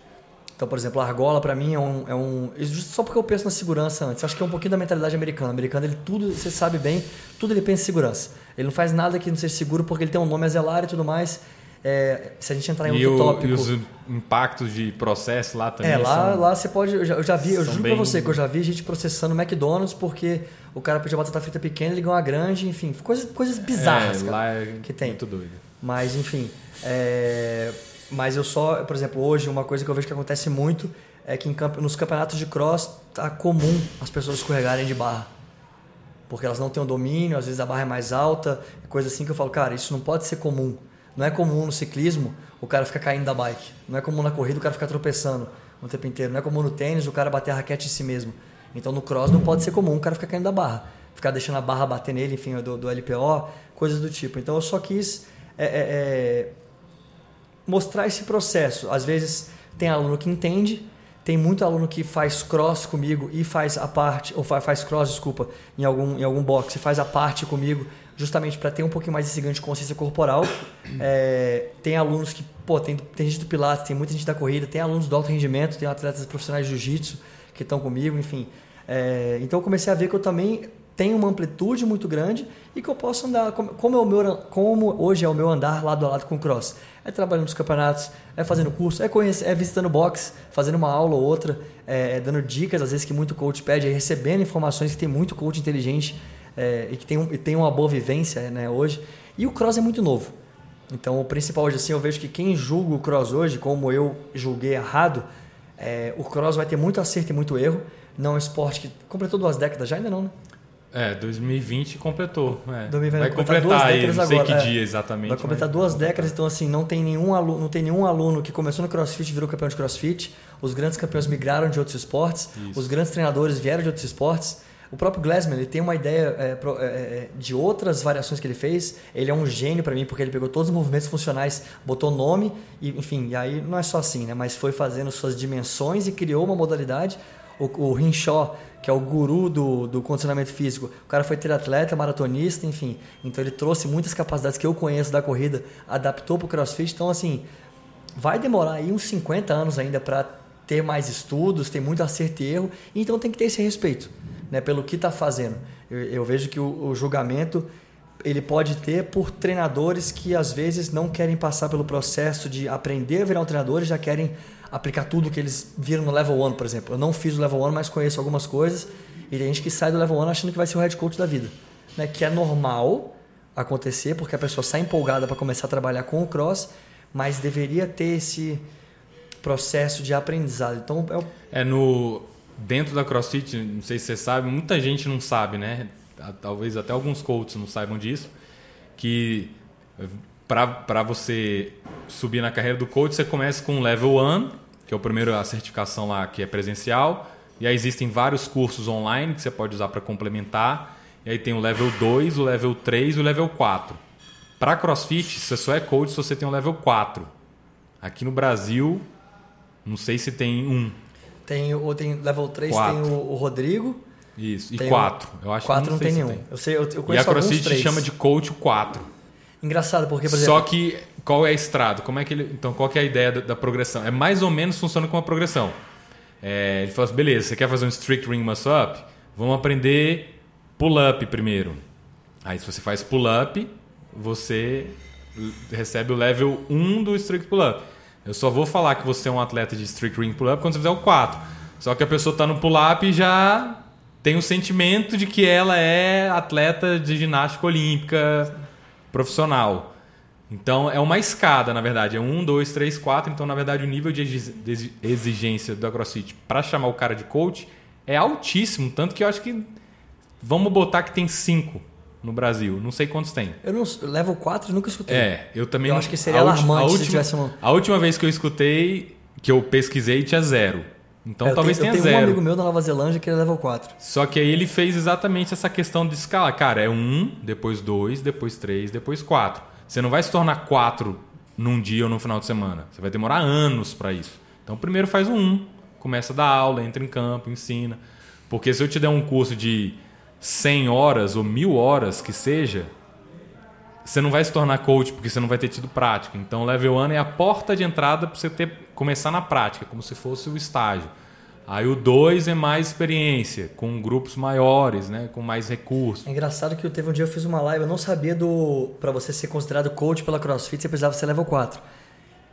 B: Então, por exemplo, a argola para mim é um, é um. Só porque eu penso na segurança antes. Acho que é um pouquinho da mentalidade americana. O americano, ele tudo, você sabe bem, tudo ele pensa em segurança. Ele não faz nada que não seja seguro porque ele tem um nome a zelar e tudo mais. É, se a gente entrar em
A: e
B: outro o, tópico.
A: E os impactos de processo lá também.
B: É, lá, são, lá você pode. Eu já, eu já vi, eu juro bem... pra você que eu já vi gente processando McDonald's porque o cara pediu batata frita pequena, ganhou uma grande, enfim, coisas, coisas bizarras.
A: É, lá é
B: que tem.
A: muito doido.
B: Mas, enfim. É, mas eu só, por exemplo, hoje, uma coisa que eu vejo que acontece muito é que camp nos campeonatos de cross tá comum as pessoas escorregarem de barra. Porque elas não têm o domínio, às vezes a barra é mais alta, coisa assim que eu falo, cara, isso não pode ser comum. Não é comum no ciclismo o cara ficar caindo da bike. Não é comum na corrida o cara ficar tropeçando o tempo inteiro. Não é comum no tênis o cara bater a raquete em si mesmo. Então no cross não pode ser comum o cara ficar caindo da barra. Ficar deixando a barra bater nele, enfim, do, do LPO, coisas do tipo. Então eu só quis é, é, é, mostrar esse processo. Às vezes tem aluno que entende, tem muito aluno que faz cross comigo e faz a parte, ou faz cross, desculpa, em algum, em algum box, faz a parte comigo, justamente para ter um pouquinho mais esse ganho de consciência corporal. <coughs> É, tem alunos que, pô, tem, tem gente do Pilates, tem muita gente da corrida, tem alunos do alto rendimento, tem atletas profissionais de jiu-jitsu que estão comigo, enfim. É, então eu comecei a ver que eu também tenho uma amplitude muito grande e que eu posso andar, como, como, é o meu, como hoje é o meu andar lado a lado com o cross é trabalhando nos campeonatos, é fazendo curso, é, conhecer, é visitando box, fazendo uma aula ou outra, é, é, dando dicas, às vezes que muito coach pede, é recebendo informações que tem muito coach inteligente é, e que tem, um, e tem uma boa vivência né, hoje. E o cross é muito novo. Então, o principal hoje, assim, eu vejo que quem julga o cross hoje, como eu julguei errado, é, o cross vai ter muito acerto e muito erro. Não é um esporte que completou duas décadas já, ainda não, né?
A: É, 2020 completou. É.
B: 2020
A: vai completar, duas aí, não sei agora. que dia exatamente.
B: Vai completar duas décadas, então assim, não tem nenhum aluno, não tem nenhum aluno que começou no CrossFit e virou campeão de CrossFit. Os grandes campeões migraram de outros esportes, Isso. os grandes treinadores vieram de outros esportes. O próprio Glassman, ele tem uma ideia é, é, é, de outras variações que ele fez. Ele é um gênio para mim, porque ele pegou todos os movimentos funcionais, botou nome, e, enfim, e aí não é só assim, né? Mas foi fazendo suas dimensões e criou uma modalidade. O, o Hinshaw, que é o guru do, do condicionamento físico. O cara foi triatleta, maratonista, enfim. Então ele trouxe muitas capacidades que eu conheço da corrida, adaptou para o crossfit. Então, assim, vai demorar aí uns 50 anos ainda para ter mais estudos, tem muito acerto e erro, então tem que ter esse respeito né, pelo que está fazendo. Eu, eu, vejo que o, o, julgamento ele pode ter por treinadores que às vezes não querem passar pelo processo de aprender a virar um treinador e já querem aplicar tudo que eles viram no level 1, por exemplo. Eu não fiz o level 1, mas conheço algumas coisas e tem gente que sai do level 1 achando que vai ser o head coach da vida, né, que é normal acontecer porque a pessoa sai empolgada para começar a trabalhar com o cross, mas deveria ter esse processo de aprendizado. Então
A: é, o... é no dentro da CrossFit, não sei se você sabe, muita gente não sabe, né? Talvez até alguns coaches não saibam disso, que para você subir na carreira do coach, você começa com level 1, que é o primeiro a certificação lá que é presencial, e aí existem vários cursos online que você pode usar para complementar. E aí tem o level 2, o level 3 e o level 4. Para CrossFit, você só é coach se você tem o level 4. Aqui no Brasil, não sei se tem um.
B: Tem, o tem level 3, quatro. tem o, o, Rodrigo.
A: Isso, e 4. Eu acho
B: 4 não, não tem nenhum.
A: Tem.
B: Eu, sei, eu, eu conheço
A: E a CrossFit chama de coach 4.
B: Engraçado, porque, por exemplo...
A: Só que, qual é a estrada? Como é que ele, então, qual que é a ideia da, da progressão? É mais ou menos funciona como uma progressão. É, ele fala assim, beleza, você quer fazer um strict ring muscle up? Vamos aprender pull-up primeiro. Aí, se você faz pull-up, você recebe o level 1 do strict pull-up. Eu só vou falar que você é um atleta de strict ring pull-up quando você fizer o 4. Só que a pessoa está no pull-up e já tem o sentimento de que ela é atleta de ginástica olímpica profissional. Então é uma escada, na verdade. É um, dois, três, quatro. Então, na verdade, o nível de exigência do CrossFit para chamar o cara de coach é altíssimo. Tanto que eu acho que. Vamos botar que tem cinco no Brasil. Não sei quantos tem.
B: Eu não level 4 nunca escutei.
A: É, eu também
B: eu
A: não,
B: acho que seria alarmante
A: última,
B: se tivesse uma...
A: A última vez que eu escutei, que eu pesquisei, tinha zero. Então
B: é,
A: talvez
B: tenho,
A: tenha
B: eu
A: tenho
B: zero. um amigo meu da Nova Zelândia que ele é level 4.
A: Só que aí ele fez exatamente essa questão de escala. Cara, é um, depois dois, depois três, depois quatro. Você não vai se tornar quatro num dia ou no final de semana. Você vai demorar anos para isso. Então primeiro faz um, um, começa a dar aula, entra em campo, ensina. Porque se eu te der um curso de 100 horas ou mil horas que seja, você não vai se tornar coach porque você não vai ter tido prática. Então, o level 1 é a porta de entrada para você ter, começar na prática, como se fosse o estágio. Aí o 2 é mais experiência, com grupos maiores, né, com mais recursos.
B: É engraçado que teve um dia eu fiz uma live, eu não sabia do para você ser considerado coach pela CrossFit, você precisava ser level 4.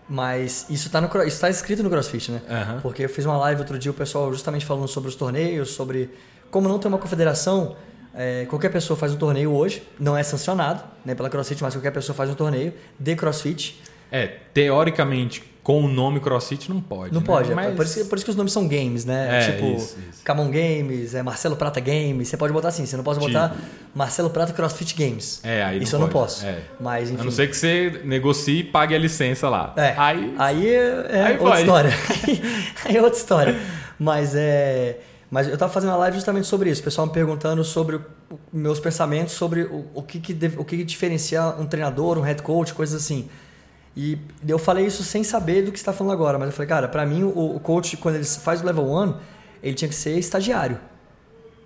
B: Mas isso está tá escrito no CrossFit, né?
A: Uhum.
B: Porque eu fiz uma live outro dia, o pessoal justamente falando sobre os torneios, sobre como não tem uma confederação, é, qualquer pessoa faz um torneio hoje, não é sancionado né, pela CrossFit, mas qualquer pessoa faz um torneio de CrossFit.
A: É, teoricamente, com o nome CrossFit não pode.
B: Não
A: né?
B: pode, é mas... por, isso, por isso que os nomes são games, né?
A: É,
B: tipo,
A: isso, isso.
B: Camon Games, é Marcelo Prata Games. Você pode botar assim, você não pode botar tipo. Marcelo Prata CrossFit Games.
A: É, aí
B: Isso
A: não
B: eu
A: pode.
B: não posso.
A: É.
B: Mas, enfim.
A: A não ser que você negocie e pague a licença lá.
B: É.
A: Aí,
B: aí é
A: aí
B: outra
A: pode.
B: história. <laughs> aí é outra história. Mas é. Mas eu estava fazendo uma live justamente sobre isso. O pessoal me perguntando sobre o, meus pensamentos sobre o, o, que, que deve, o que, que diferencia um treinador, um head coach, coisas assim. E eu falei isso sem saber do que está falando agora, mas eu falei, cara, para mim o, o, coach, quando ele faz o level 1, ele tinha que ser estagiário.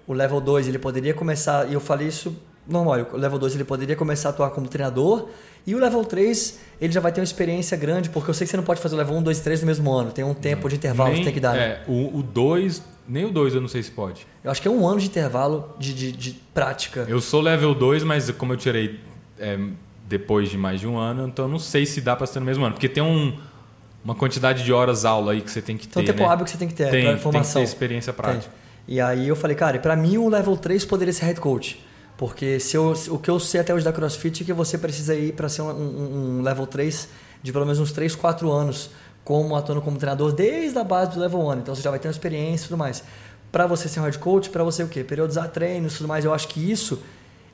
B: O level 2 ele poderia começar, e eu falei isso normal, o level 2 ele poderia começar a atuar como treinador, e o level 3 ele já vai ter uma experiência grande, porque eu sei que você não pode fazer o level 1, 2 3 no mesmo ano, tem um tempo de intervalo
A: nem,
B: que tem que dar. né?
A: É, o 2, nem o 2 eu não sei se pode.
B: Eu acho que é um ano de intervalo de, de, de prática.
A: Eu sou level 2, mas como eu tirei é, depois de mais de um ano, então eu não sei se dá para ser no mesmo ano, porque tem um, uma quantidade de horas aula aí que você tem que ter.
B: Então, tempo
A: né?
B: hábil que você tem que ter
A: tem,
B: para formação.
A: Tem que ter experiência prática.
B: Tem. E aí eu falei, cara, para mim o level 3 poderia ser head coach. Porque se eu, o que eu sei até hoje da CrossFit é que você precisa ir para ser um, um, um, level 3 de pelo menos uns 3, 4 anos como atuando como treinador desde a base do level 1. Então você já vai ter uma experiência e tudo mais. Para você ser um head coach, para você o quê? Periodizar treinos e tudo mais. Eu acho que isso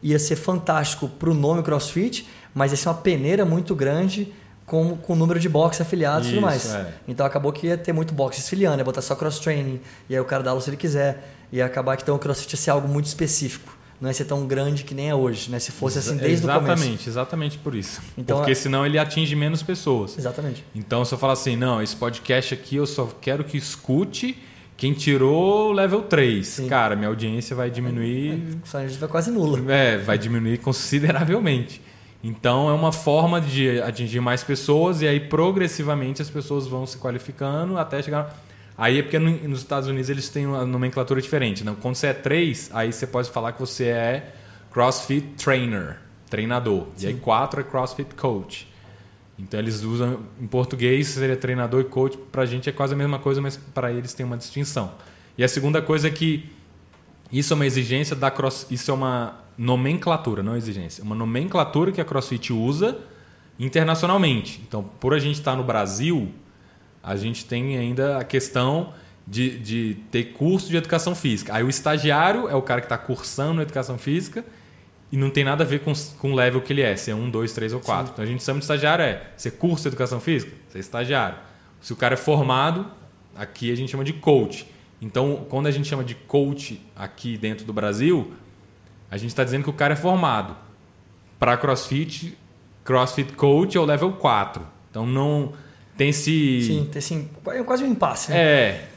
B: ia ser fantástico para o nome CrossFit, mas ia ser uma peneira muito grande com, com o número de boxes afiliados e tudo mais.
A: é.
B: Então acabou que ia ter muito boxe filiando, ia botar só cross-training, e aí o cara dá aula se ele quiser. Ia acabar que então o CrossFit ia ser algo muito específico. Não ia ser tão grande que nem é hoje, né? Se fosse assim desde
A: exatamente,
B: o começo.
A: Exatamente, exatamente por isso.
B: Então,
A: Porque
B: é-
A: senão ele atinge menos pessoas.
B: Exatamente.
A: Então, se eu falar assim, não, esse podcast aqui eu só quero que escute quem tirou o level 3.
B: Sim.
A: Cara, minha audiência vai diminuir. <laughs>
B: A gente vai quase nula.
A: É, vai diminuir consideravelmente. Então é uma forma de atingir mais pessoas e aí progressivamente as pessoas vão se qualificando até chegar. Aí é porque no, nos Estados Unidos eles têm uma nomenclatura diferente. Não? Quando você é 3, aí você pode falar que você é CrossFit Trainer, treinador. Sim. E aí 4 é CrossFit Coach. Então eles usam, em português seria treinador e coach, para a gente é quase a mesma coisa, mas para eles tem uma distinção. E a segunda coisa é que isso é uma exigência da cross, isso é uma nomenclatura, não exigência, uma nomenclatura que a CrossFit usa internacionalmente. Então, por a gente estar no Brasil, a gente tem ainda a questão de, de ter curso de educação física. Aí o estagiário é o cara que está cursando educação física e não tem nada a ver com, com o level que ele é, se é um, dois, três ou quatro. Sim. Então a gente chama de estagiário é, você cursa educação física? Você é estagiário. Se o cara é formado, aqui a gente chama de coach. Então, quando a gente chama de coach aqui dentro do Brasil, a gente está dizendo que o cara é formado. Para CrossFit, CrossFit Coach é o level 4. Então não tem esse.
B: Sim, tem sim. É quase um impasse.
A: Né? É.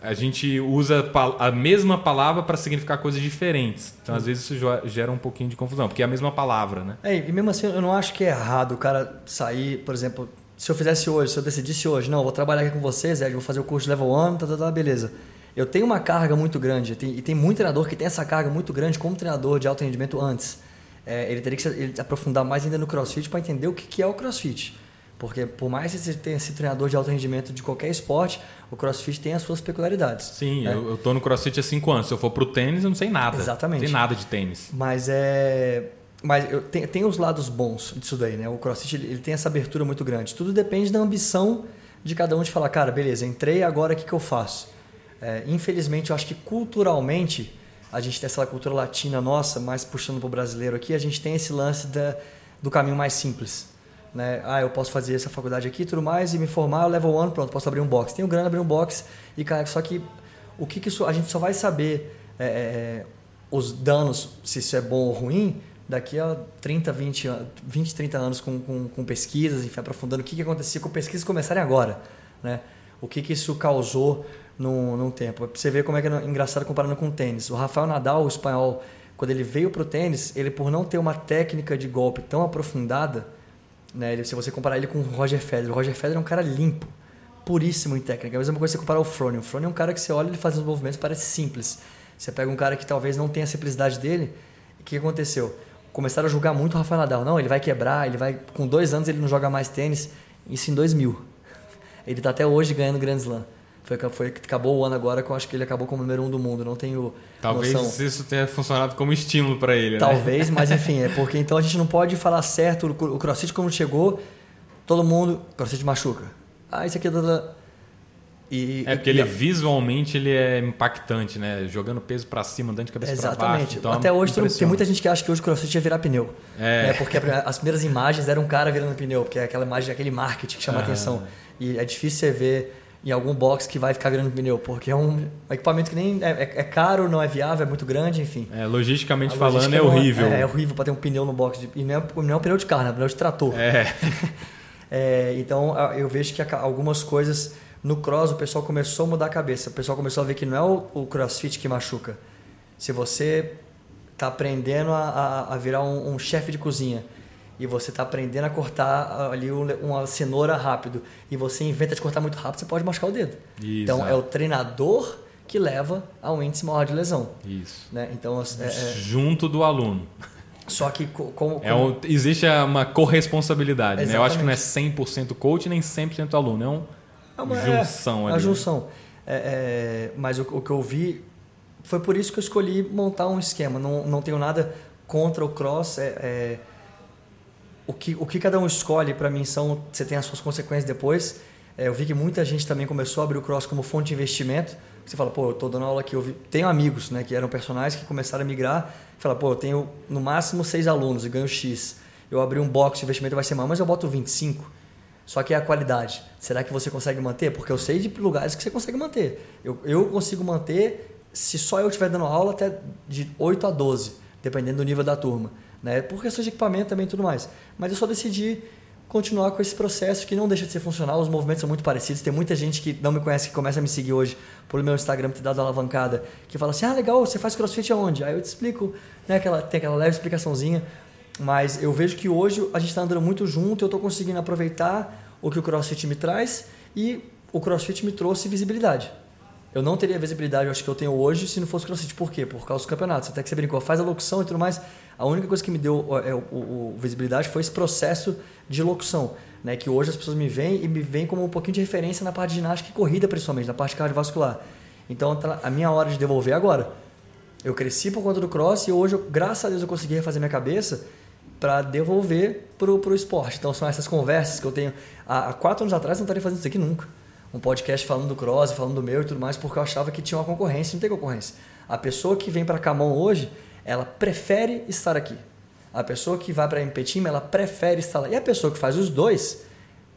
A: A gente usa a mesma palavra para significar coisas diferentes. Então, às vezes, isso gera um pouquinho de confusão, porque é a mesma palavra, né?
B: É, e mesmo assim, eu não acho que é errado o cara sair, por exemplo, se eu fizesse hoje, se eu decidisse hoje, não, vou trabalhar aqui com vocês, Ed, vou fazer o curso de level 1, tá, tá, tá, beleza eu tenho uma carga muito grande, e tem muito treinador que tem essa carga muito grande como treinador de alto rendimento antes. É, ele teria que se, ele aprofundar mais ainda no crossfit para entender o que, que é o crossfit. Porque por mais que você tenha esse treinador de alto rendimento de qualquer esporte, o crossfit tem as suas peculiaridades.
A: Sim, né? eu, estou no crossfit há cinco anos. Se eu for pro tênis, eu não sei nada.
B: Exatamente.
A: Não sei nada de tênis.
B: Mas é. Mas eu, tem, tem os lados bons disso daí, né? O crossfit ele, ele tem essa abertura muito grande. Tudo depende da ambição de cada um de falar, cara, beleza, entrei, agora o que, que eu faço? É, infelizmente, eu acho que culturalmente, a gente tem essa cultura latina nossa, mais puxando para o brasileiro aqui, a gente tem esse lance da, do caminho mais simples. Né? Ah, eu posso fazer essa faculdade aqui tudo mais e me formar, level one, pronto, posso abrir um box. Tenho grana, abrir um box e, cara, só que o que, que isso, a gente só vai saber é, é, os danos, se isso é bom ou ruim, daqui a 30, 20, 20 30 anos com, com, com pesquisas, enfim, aprofundando o que, que acontecia com pesquisas começarem agora. Né? O que, que isso causou num, num tempo. Pra você ver como é que é engraçado comparando com o tênis. O Rafael Nadal, o espanhol, quando ele veio para o tênis, ele por não ter uma técnica de golpe tão aprofundada, né, ele, se você comparar ele com o Roger Federer, o Roger Federer é um cara limpo, puríssimo em técnica. É a mesma coisa você comparar o Froning. O Froning é um cara que você olha ele faz os movimentos parece simples. Você pega um cara que talvez não tenha a simplicidade dele, o que aconteceu? Começaram a julgar muito o Rafael Nadal. Não, ele vai quebrar, ele vai com dois anos ele não joga mais tênis. Isso em 2000. <laughs> Ele está até hoje ganhando Grand Slam. Foi, foi acabou o ano agora que eu acho que ele acabou como número um do mundo. Não tenho
A: Talvez
B: noção.
A: isso tenha funcionado como estímulo para ele,
B: né? Talvez, mas enfim, é porque então a gente não pode falar certo. O CrossFit quando chegou, todo mundo CrossFit machuca. Ah, isso aqui é
A: e, é porque e, ele visualmente ele é impactante, né? Jogando peso para cima, andando de cabeça para baixo. Exatamente.
B: Então Até hoje tem muita gente que acha que hoje o CrossFit ia virar pneu. É. Né? Porque as primeiras imagens eram um cara virando pneu, porque é aquela imagem, aquele marketing que chama ah. atenção. E é difícil você ver em algum box que vai ficar virando pneu, porque é um equipamento que nem é, é, é caro, não é viável, é muito grande, enfim.
A: É, logisticamente falando é horrível.
B: É, é, horrível para ter um pneu no box. De, e não é, não é um pneu de carro, é um pneu de trator.
A: É. <laughs>
B: é. então eu vejo que algumas coisas no cross o pessoal começou a mudar a cabeça. O pessoal começou a ver que não é o, o crossfit que machuca. Se você está aprendendo a, a, a, virar um, um chefe de cozinha e você está aprendendo a cortar ali uma cenoura rápido e você inventa de cortar muito rápido, você pode machucar o dedo. Isso, então é. é o treinador que leva ao índice maior de lesão.
A: Isso.
B: Né? Então,
A: é, é... Junto do aluno.
B: Só que como, como...
A: É um, existe uma corresponsabilidade. Né? Eu acho que não é 100% coach nem 100% aluno. É, um, é uma junção
B: é, ali. A junção. É, é, mas o, o, que eu vi foi por isso que eu escolhi montar um esquema. Não, não tenho nada contra o cross. é, é o que, o que cada um escolhe, para mim, são você tem as suas consequências depois. É, eu vi que muita gente também começou a abrir o cross como fonte de investimento. Você fala, pô, eu tô dando aula aqui. Eu vi, tenho amigos né, que eram personagens que começaram a migrar. Fala, pô, eu tenho no máximo seis alunos e ganho X. Eu abri um box de investimento vai ser maior, mas eu boto 25. Só que é a qualidade. Será que você consegue manter? Porque eu sei de lugares que você consegue manter. Eu, eu consigo manter se só eu estiver dando aula até de 8 a 12, dependendo do nível da turma né? por questões de equipamento também e tudo mais. Mas eu só decidi continuar com esse processo que não deixa de ser funcional, os movimentos são muito parecidos. Tem muita gente que não me conhece que começa a me seguir hoje pelo meu Instagram, ter dado alavancada, que fala assim: ah, legal, você faz crossfit aonde? Aí eu te explico, né? aquela, tem aquela leve explicaçãozinha. Mas eu vejo que hoje a gente está andando muito junto, eu estou conseguindo aproveitar o que o crossfit me traz e o CrossFit me trouxe visibilidade. Eu não teria a visibilidade, eu acho que eu tenho hoje, se não fosse CrossFit. Por quê? Por causa dos campeonatos. Até que você brincou, faz a locução e tudo mais. A única coisa que me deu é, o, o, visibilidade foi esse processo de locução. Né? Que hoje as pessoas me veem e me veem como um pouquinho de referência na parte de ginástica e corrida, principalmente, na parte cardiovascular. Então, tá a minha hora de devolver é agora. Eu cresci por conta do cross e hoje, graças a Deus, eu consegui refazer minha cabeça para devolver pro, pro esporte. Então, são essas conversas que eu tenho. Há, há quatro anos atrás, eu não estaria fazendo isso aqui nunca um podcast falando do cross, falando do meu e tudo mais, porque eu achava que tinha uma concorrência, não tem concorrência. A pessoa que vem para Camon hoje, ela prefere estar aqui. A pessoa que vai para MP Team, ela prefere estar lá. E a pessoa que faz os dois,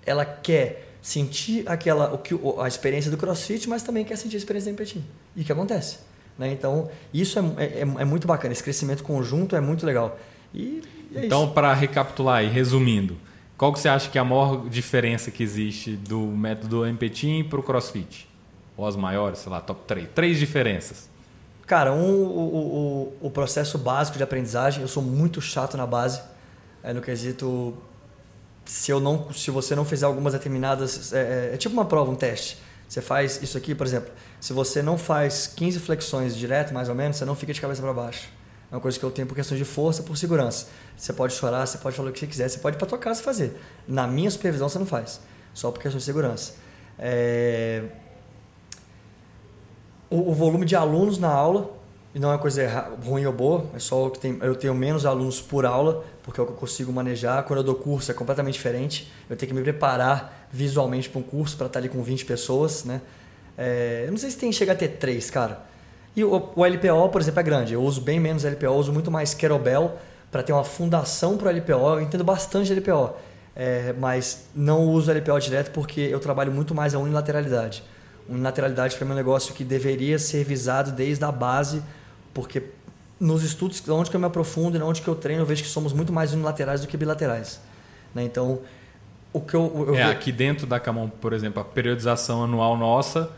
B: ela quer sentir aquela o que a experiência do CrossFit, mas também quer sentir a experiência do MP Team. E o que acontece? Né? Então, isso é, é, é, muito bacana. Esse crescimento conjunto é muito legal. E,
A: é então, para recapitular e resumindo, qual que você acha que é a maior diferença que existe do método MPTIM para o CrossFit? Ou as maiores, sei lá, top 3. Três diferenças.
B: Cara, um, o, o, o processo básico de aprendizagem, eu sou muito chato na base. É no quesito, se, eu não, se você não fizer algumas determinadas... É, é, é tipo uma prova, um teste. Você faz isso aqui, por exemplo, se você não faz 15 flexões direto, mais ou menos, você não fica de cabeça para baixo. É uma coisa que eu tenho por questões de força, por segurança. Você pode chorar, você pode falar o que você quiser, você pode ir para tua casa fazer. Na minha supervisão você não faz, só por questões de segurança. É... O, o, volume de alunos na aula, não é coisa ruim ou boa, é só que tem, eu tenho menos alunos por aula, porque é o que eu consigo manejar. Quando eu dou curso é completamente diferente. Eu tenho que me preparar visualmente para um curso para estar ali com 20 pessoas, né? É... eu não sei se tem chega a ter três, cara e o, o LPO, por exemplo, é grande. Eu uso bem menos LPO, uso muito mais Kettlebell para ter uma fundação para o LPO. Eu entendo bastante LPO, é, mas não uso LPO direto porque eu trabalho muito mais a unilateralidade. Unilateralidade para mim é um negócio que deveria ser visado desde a base, porque nos estudos onde que eu me aprofundo e onde que eu treino, eu vejo que somos muito mais unilaterais do que bilaterais. Né? Então, o que eu, eu
A: é, ve... aqui dentro da Camon, por exemplo, a periodização anual nossa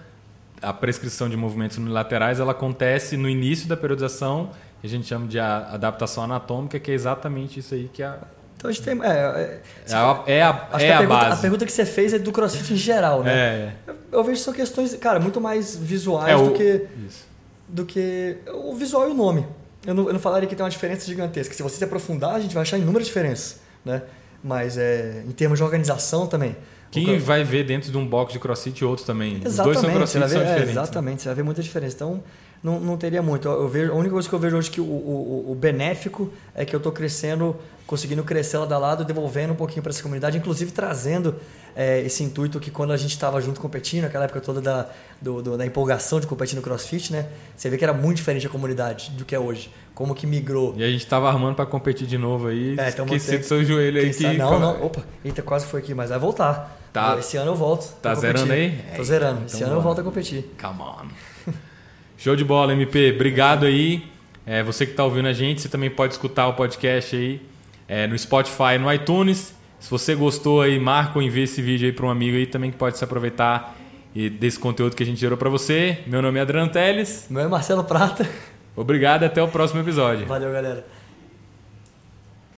A: a prescrição de movimentos unilaterais ela acontece no início da periodização, que a gente chama de adaptação anatômica, que é exatamente isso aí que é a.
B: Então a gente tem. É, é,
A: é a, é a, é a,
B: pergunta,
A: base.
B: A pergunta que você fez é do crossfit em geral, né? É. Eu, eu vejo que são questões, cara, muito mais visuais é, do que. Isso. Do que. O visual e o nome. Eu não, eu não falaria que tem uma diferença gigantesca. Se você se aprofundar, a gente vai achar inúmeras diferenças, né? Mas é, em termos de organização também.
A: Quem vai ver dentro de um box de crossfit outros também.
B: Exatamente, Os dois são crossfit ver, são é, diferentes. exatamente, você vai ver muita diferença. Então, não, não teria muito. Eu vejo, a única coisa que eu vejo hoje que o, o, o benéfico é que eu estou crescendo, conseguindo crescer lado a lado, devolvendo um pouquinho para essa comunidade, inclusive trazendo é, esse intuito que quando a gente estava junto competindo, aquela época toda da, do, do, da empolgação de competir no crossfit, né? Você vê que era muito diferente a comunidade do que é hoje. Como que migrou.
A: E a gente estava armando para competir de novo aí. É, então esqueci do seu joelho aí. Que...
B: Não, não, opa, eita, quase foi aqui, mas vai voltar. Tá. Esse ano eu volto.
A: Tá zerando aí?
B: Tô zerando. Esse então ano eu volto a competir.
A: Come on. <laughs> Show de bola, MP. Obrigado aí. É, você que está ouvindo a gente, você também pode escutar o podcast aí é, no Spotify, no iTunes. Se você gostou aí, marca ou envia esse vídeo aí para um amigo aí também que pode se aproveitar e desse conteúdo que a gente gerou para você. Meu nome é Adriano Teles.
B: Meu é Marcelo Prata.
A: Obrigado e até o próximo episódio.
B: Valeu, galera.